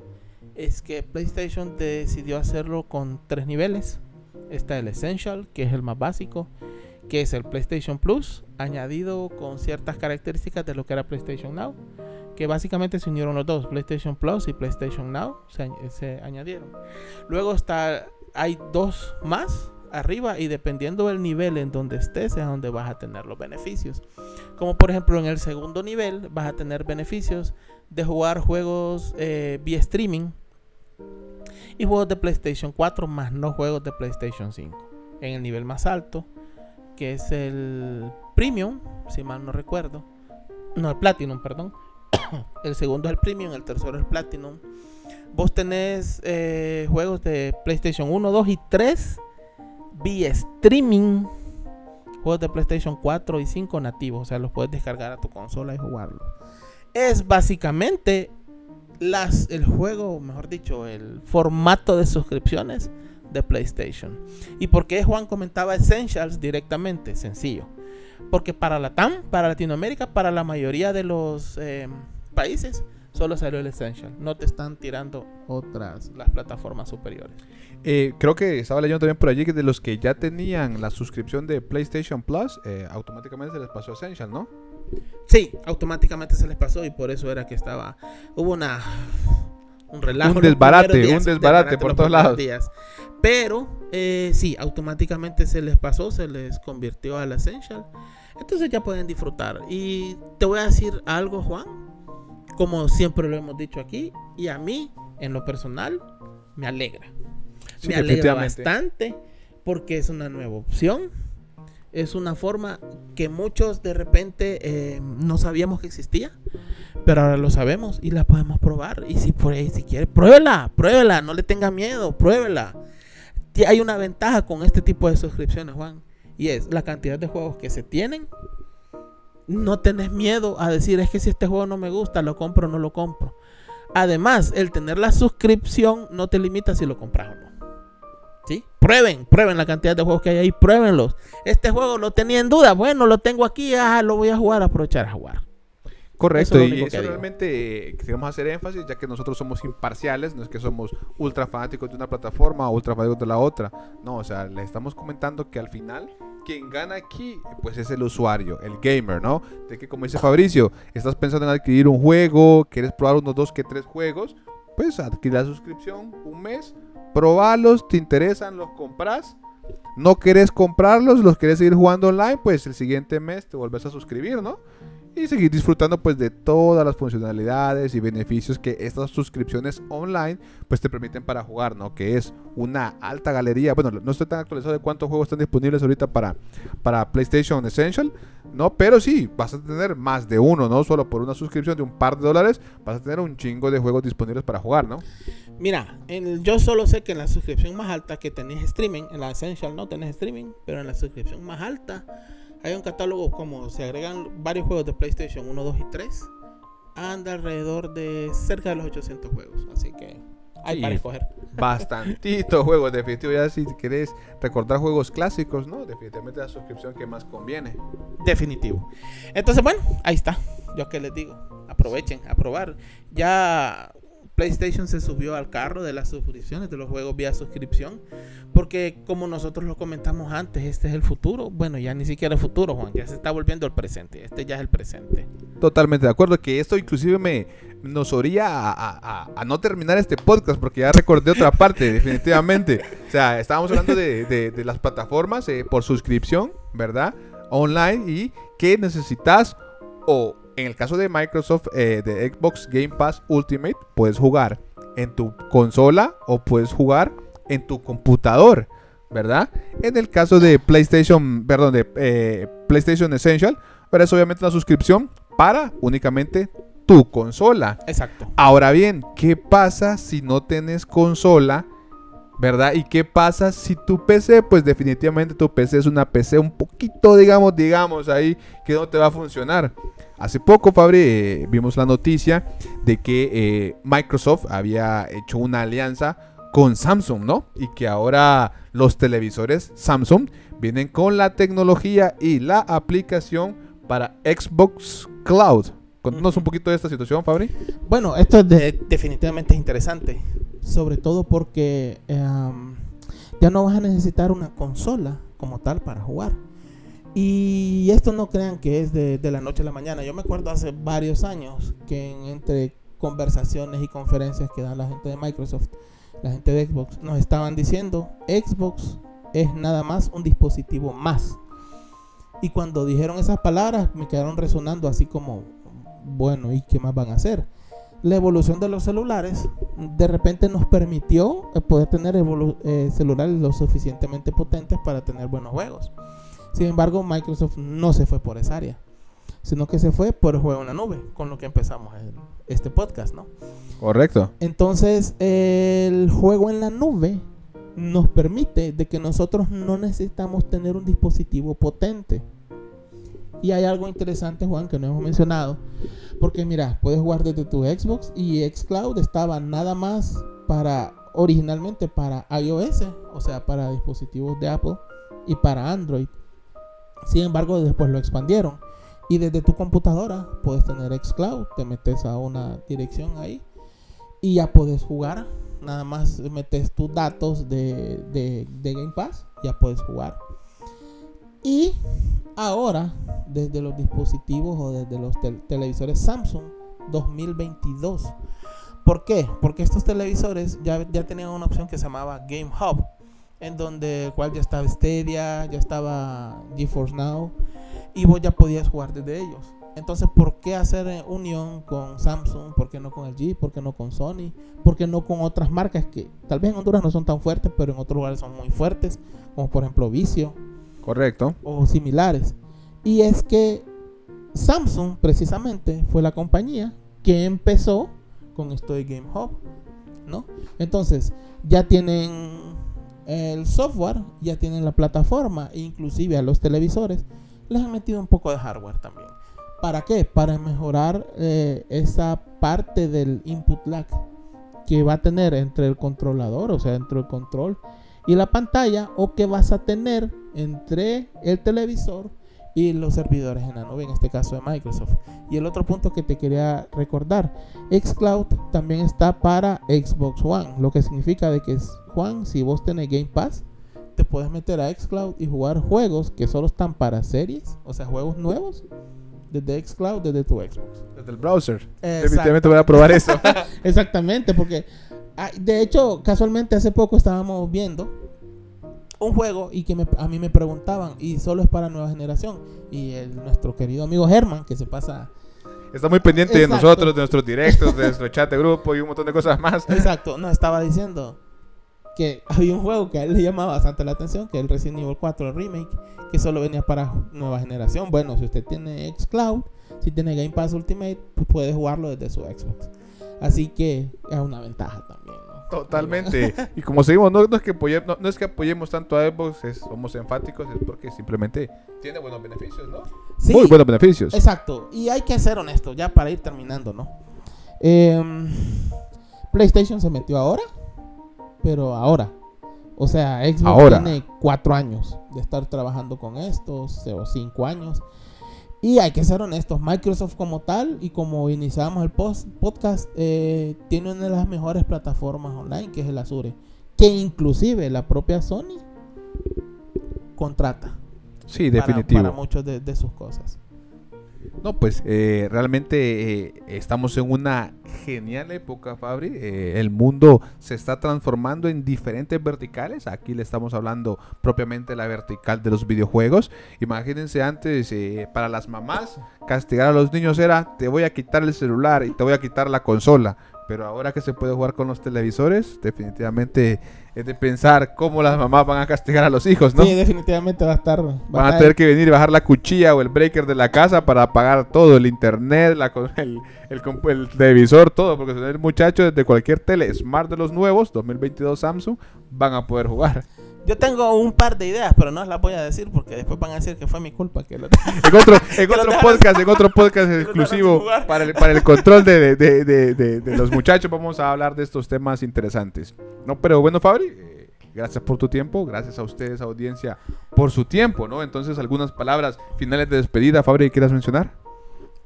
es que PlayStation decidió hacerlo con tres niveles. Está el Essential, que es el más básico, que es el PlayStation Plus, añadido con ciertas características de lo que era PlayStation Now, que básicamente se unieron los dos, PlayStation Plus y PlayStation Now, se, añ- se añadieron. Luego está, hay dos más arriba y dependiendo del nivel en donde estés es donde vas a tener los beneficios. Como por ejemplo en el segundo nivel vas a tener beneficios de jugar juegos eh, vía streaming y juegos de PlayStation 4 más no juegos de PlayStation 5. En el nivel más alto, que es el Premium, si mal no recuerdo. No, el Platinum, perdón. (coughs) el segundo es el Premium, el tercero es el Platinum. Vos tenés eh, juegos de PlayStation 1, 2 y 3 vía streaming. Juegos de PlayStation 4 y 5 nativos, o sea, los puedes descargar a tu consola y jugarlos. Es básicamente las, el juego, mejor dicho, el formato de suscripciones de PlayStation. ¿Y por qué Juan comentaba Essentials directamente? Sencillo. Porque para la TAM, para Latinoamérica, para la mayoría de los eh, países, Solo salió el Essential. No te están tirando otras, las plataformas superiores. Eh, creo que estaba leyendo también por allí que de los que ya tenían la suscripción de PlayStation Plus, eh, automáticamente se les pasó Essential, ¿no? Sí, automáticamente se les pasó y por eso era que estaba. Hubo una. Un relajo. Un desbarate, días, un desbarate por todos lados. días. Pero, eh, sí, automáticamente se les pasó, se les convirtió al Essential. Entonces ya pueden disfrutar. Y te voy a decir algo, Juan. Como siempre lo hemos dicho aquí. Y a mí, en lo personal, me alegra. Sí, me alegra bastante porque es una nueva opción. Es una forma que muchos de repente eh, no sabíamos que existía, pero ahora lo sabemos y la podemos probar. Y si por ahí, si quiere, pruébela, pruébela, no le tenga miedo, pruébela. Hay una ventaja con este tipo de suscripciones, Juan, y es la cantidad de juegos que se tienen. No tenés miedo a decir, es que si este juego no me gusta, lo compro o no lo compro. Además, el tener la suscripción no te limita si lo compras o no. Prueben, prueben la cantidad de juegos que hay ahí, pruébenlos. Este juego lo tenía en duda, bueno, lo tengo aquí, ah, lo voy a jugar, aprovechar a jugar. Correcto, Eso es y eso que digo. realmente eh, queremos hacer énfasis, ya que nosotros somos imparciales, no es que somos ultra fanáticos de una plataforma o ultra fanáticos de la otra. No, o sea, le estamos comentando que al final quien gana aquí, pues es el usuario, el gamer, ¿no? De que como dice Fabricio, estás pensando en adquirir un juego, quieres probar unos dos que tres juegos, pues adquirir la suscripción un mes, probarlos, te interesan, los compras. No querés comprarlos, los querés seguir jugando online, pues el siguiente mes te vuelves a suscribir, ¿no? y seguir disfrutando pues de todas las funcionalidades y beneficios que estas suscripciones online pues te permiten para jugar, ¿no? Que es una alta galería. Bueno, no estoy tan actualizado de cuántos juegos están disponibles ahorita para, para PlayStation Essential, ¿no? Pero sí, vas a tener más de uno, ¿no? Solo por una suscripción de un par de dólares vas a tener un chingo de juegos disponibles para jugar, ¿no? Mira, en el- yo solo sé que en la suscripción más alta que tenés streaming, en la Essential no tenés streaming, pero en la suscripción más alta hay un catálogo como se agregan varios juegos de PlayStation 1, 2 y 3. Anda alrededor de cerca de los 800 juegos, así que hay Sí. para escoger. (laughs) Bastantitos juegos, definitivamente ya si querés recordar juegos clásicos, ¿no? Definitivamente la suscripción que más conviene. Definitivo. Entonces, bueno, ahí está. Yo que les digo, aprovechen, a probar. Ya PlayStation se subió al carro de las suscripciones, de los juegos vía suscripción. Porque como nosotros lo comentamos antes, este es el futuro. Bueno, ya ni siquiera el futuro, Juan, ya se está volviendo el presente. Este ya es el presente. Totalmente de acuerdo, que esto inclusive me nos oría a, no terminar este podcast porque ya recordé otra parte, definitivamente. O sea, estábamos hablando de las plataformas eh, por suscripción, ¿verdad? Online y que necesitas o en el caso de Microsoft, eh, de Xbox Game Pass Ultimate, puedes jugar en tu consola o puedes jugar en tu computador, ¿verdad? En el caso de PlayStation, perdón, de eh, PlayStation Essential, pero es obviamente una suscripción para únicamente tu consola. Exacto. Ahora bien, ¿qué pasa si no tienes consola? ¿Verdad? ¿Y qué pasa si tu PC, pues definitivamente tu PC es una PC un poquito, digamos, digamos ahí, que no te va a funcionar? Hace poco, Fabri, eh, vimos la noticia de que eh, Microsoft había hecho una alianza con Samsung, ¿no? Y que ahora los televisores Samsung vienen con la tecnología y la aplicación para Xbox Cloud. Contanos un poquito de esta situación, Fabri. Bueno, esto es de- definitivamente es interesante. Sobre todo porque em, ya no vas a necesitar una consola como tal para jugar. Y esto no crean que es de, de la noche a la mañana. Yo me acuerdo hace varios años que en- entre conversaciones y conferencias que dan la gente de Microsoft, la gente de Xbox, nos estaban diciendo, Xbox es nada más un dispositivo más. Y cuando dijeron esas palabras me quedaron resonando así como, bueno, ¿y qué más van a hacer? La evolución de los celulares de repente nos permitió eh, poder tener eh, celulares lo suficientemente potentes para tener buenos juegos. Sin embargo, Microsoft no se fue por esa área, sino que se fue por el juego en la nube, con lo que empezamos el- este podcast, ¿no? Correcto. Entonces, el juego en la nube nos permite de que nosotros no necesitamos tener un dispositivo potente. Y hay algo interesante, Juan, que no hemos mencionado. Porque mira, puedes jugar desde tu Xbox y xCloud estaba nada más para, originalmente para iOS, o sea, para dispositivos de Apple y para Android. Sin embargo, después lo expandieron Y desde tu computadora puedes tener xCloud, te metes a una dirección ahí y ya puedes jugar. Nada más metes tus datos de, de, de Game Pass, ya puedes jugar. Y ahora, desde los dispositivos o desde los tel- televisores Samsung 2022. ¿Por qué? Porque estos televisores ya, tenían una opción que se llamaba Game Hub, en donde cual ya estaba Stadia, ya estaba GeForce Now, y vos ya podías jugar desde ellos. Entonces, ¿por qué hacer eh, unión con Samsung? ¿Por qué no con LG? ¿Por qué no con Sony? ¿Por qué no con otras marcas que tal vez en Honduras no son tan fuertes, pero en otros lugares son muy fuertes? Como por ejemplo Vicio Correcto. o similares. Y es que Samsung precisamente fue la compañía que empezó con esto de Game Hub, ¿no? Entonces, ya tienen el software, ya tienen la plataforma, e inclusive a los televisores les han metido un poco de hardware también. ¿Para qué? Para mejorar eh, esa parte del input lag que va a tener entre el controlador, o sea, entre el control y la pantalla, o que vas a tener entre el televisor y los servidores en la nube, en este caso de Microsoft. Y el otro punto que te quería recordar, xCloud también está para Xbox One, lo que significa de que Juan, si vos tenés Game Pass, te puedes meter a xCloud y jugar juegos que solo están para series, o sea, juegos nuevos desde xCloud, desde tu Xbox. Desde el browser. Definitivamente voy a probar eso. (laughs) Exactamente, porque ah, de hecho, casualmente hace poco estábamos viendo un juego y que me- a mí me preguntaban, y solo es para nueva generación. Y el- nuestro querido amigo Germán, que se pasa. Está muy pendiente de nosotros, de nuestros directos, de nuestro chat de grupo y un montón de cosas más. Exacto, no estaba diciendo que había un juego que a él le llamaba bastante la atención, que es el Resident Evil 4 el remake, que solo venía para nueva generación. Bueno, si usted tiene xCloud, si tiene Game Pass Ultimate, pues puede jugarlo desde su Xbox. Así que es una ventaja también. Totalmente. (laughs) Y como seguimos, no, no es que apoyemos, no, no es que apoyemos tanto a Xbox, es- somos enfáticos, es porque simplemente tiene buenos beneficios, ¿no? Sí, Muy buenos beneficios. Exacto, y hay que ser honesto, ya para ir terminando, ¿no? Em, PlayStation se metió ahora, pero ahora. O sea, Xbox Ahora. tiene cuatro años de estar trabajando con estos, o cinco años. Y hay que ser honestos, Microsoft como tal, y como iniciamos el post- podcast, eh, tiene una de las mejores plataformas online, que es el Azure, que inclusive la propia Sony contrata Sí, para- definitivo. para, muchas de, de sus cosas. No, pues eh, realmente eh, estamos en una genial época, Fabri. Eh, el mundo se está transformando en diferentes verticales. Aquí le estamos hablando propiamente de la vertical de los videojuegos. Imagínense antes, eh, para las mamás, castigar a los niños era, te voy a quitar el celular y te voy a quitar la consola. Pero ahora que se puede jugar con los televisores, definitivamente de pensar cómo las mamás van a castigar a los hijos, ¿no? Sí, definitivamente va a estar. va Van a estar- tener que venir y bajar la cuchilla o el breaker de la casa para apagar todo, el internet, la el, el compu- el televisor, todo, porque el muchacho desde cualquier tele smart de los nuevos, 2022 Samsung, van a poder jugar. Yo tengo un par de ideas, pero no las voy a decir porque después van a decir que fue mi culpa. Que lo- En otro, (laughs) en los otro podcast, en otro podcast exclusivo para el, para el control de, de- de- de- de los (laughs) muchachos, vamos a hablar de estos temas interesantes. No, pero bueno, Fabri, eh, gracias por tu tiempo, gracias a ustedes, audiencia, por su tiempo, ¿no? Entonces, algunas palabras finales de despedida, Fabri, ¿quieras mencionar?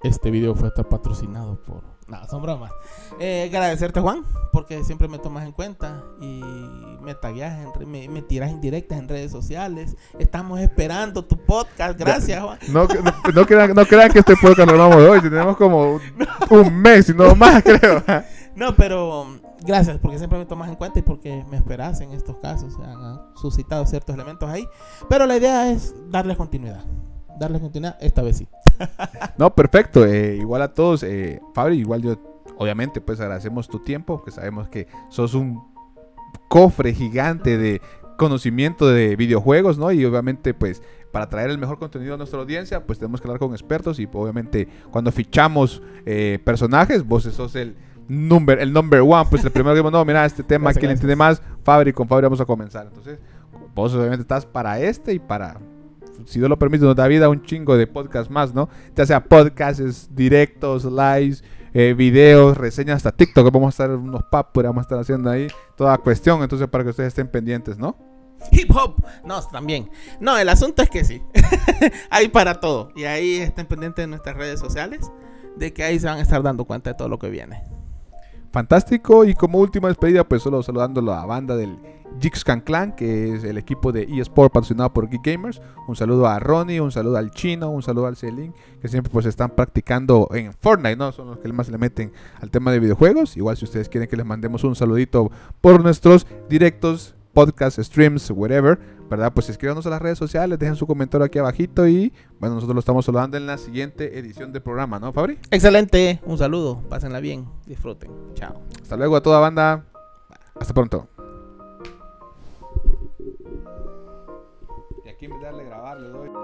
Este video fue estar patrocinado por. No, son bromas. Eh, agradecerte, Juan, porque siempre me tomas en cuenta y me tagueas, en me, me tiras indirectas en redes sociales. Estamos esperando tu podcast. Gracias, Juan. No, no, no crean, no crean que este podcast lo grabamos hoy. Tenemos como (laughs) un, un mes y no más, creo. No, pero um, gracias porque siempre me tomas en cuenta y porque me esperas en estos casos. Se han, han suscitado ciertos elementos ahí. Pero la idea es darles continuidad. Darles continuidad esta vez sí. (laughs) No, perfecto. eh, igual a todos. Eh, Fabri, igual yo, obviamente, pues agradecemos tu tiempo, que sabemos que sos un cofre gigante de conocimiento de videojuegos, ¿no? Y obviamente, pues, para traer el mejor contenido a nuestra audiencia, pues tenemos que hablar con expertos y obviamente cuando fichamos eh, personajes, vos sos el number, el number one, pues el primero que no, mira, este tema, Gracias, ¿quién gracias. entiende más? Fabri, con Fabri vamos a comenzar. Entonces, vos obviamente estás para este y para si Dios lo permite, nos da vida un chingo de podcast más, ¿no? Ya sea podcasts, directos, lives, eh, videos, reseñas, hasta TikTok. Vamos a estar unos pap, vamos a estar haciendo ahí toda cuestión. Entonces, para que ustedes estén pendientes, ¿no? Hip hop. No, también. No, el asunto es que sí. (laughs) hay para todo. Y ahí estén pendientes de nuestras redes sociales. De que ahí se van a estar dando cuenta de todo lo que viene. Fantástico. Y como última despedida, pues solo saludándolo a la banda del Jixcan Clan, que es el equipo de eSport patrocinado por Geek Gamers. Un saludo a Ronnie, un saludo al Chino, un saludo al Celin, que siempre pues están practicando en Fortnite, ¿no? Son los que más le meten al tema de videojuegos. Igual si ustedes quieren que les mandemos un saludito por nuestros directos, podcasts, streams, whatever, ¿verdad? Pues escríbanos a las redes sociales, dejen su comentario aquí abajito y bueno, nosotros lo estamos saludando en la siguiente edición del programa, ¿no, Fabri? Excelente, un saludo, pásenla bien, disfruten, chao. Hasta luego a toda banda, hasta pronto. Y aquí en vez de darle grabar, le doy.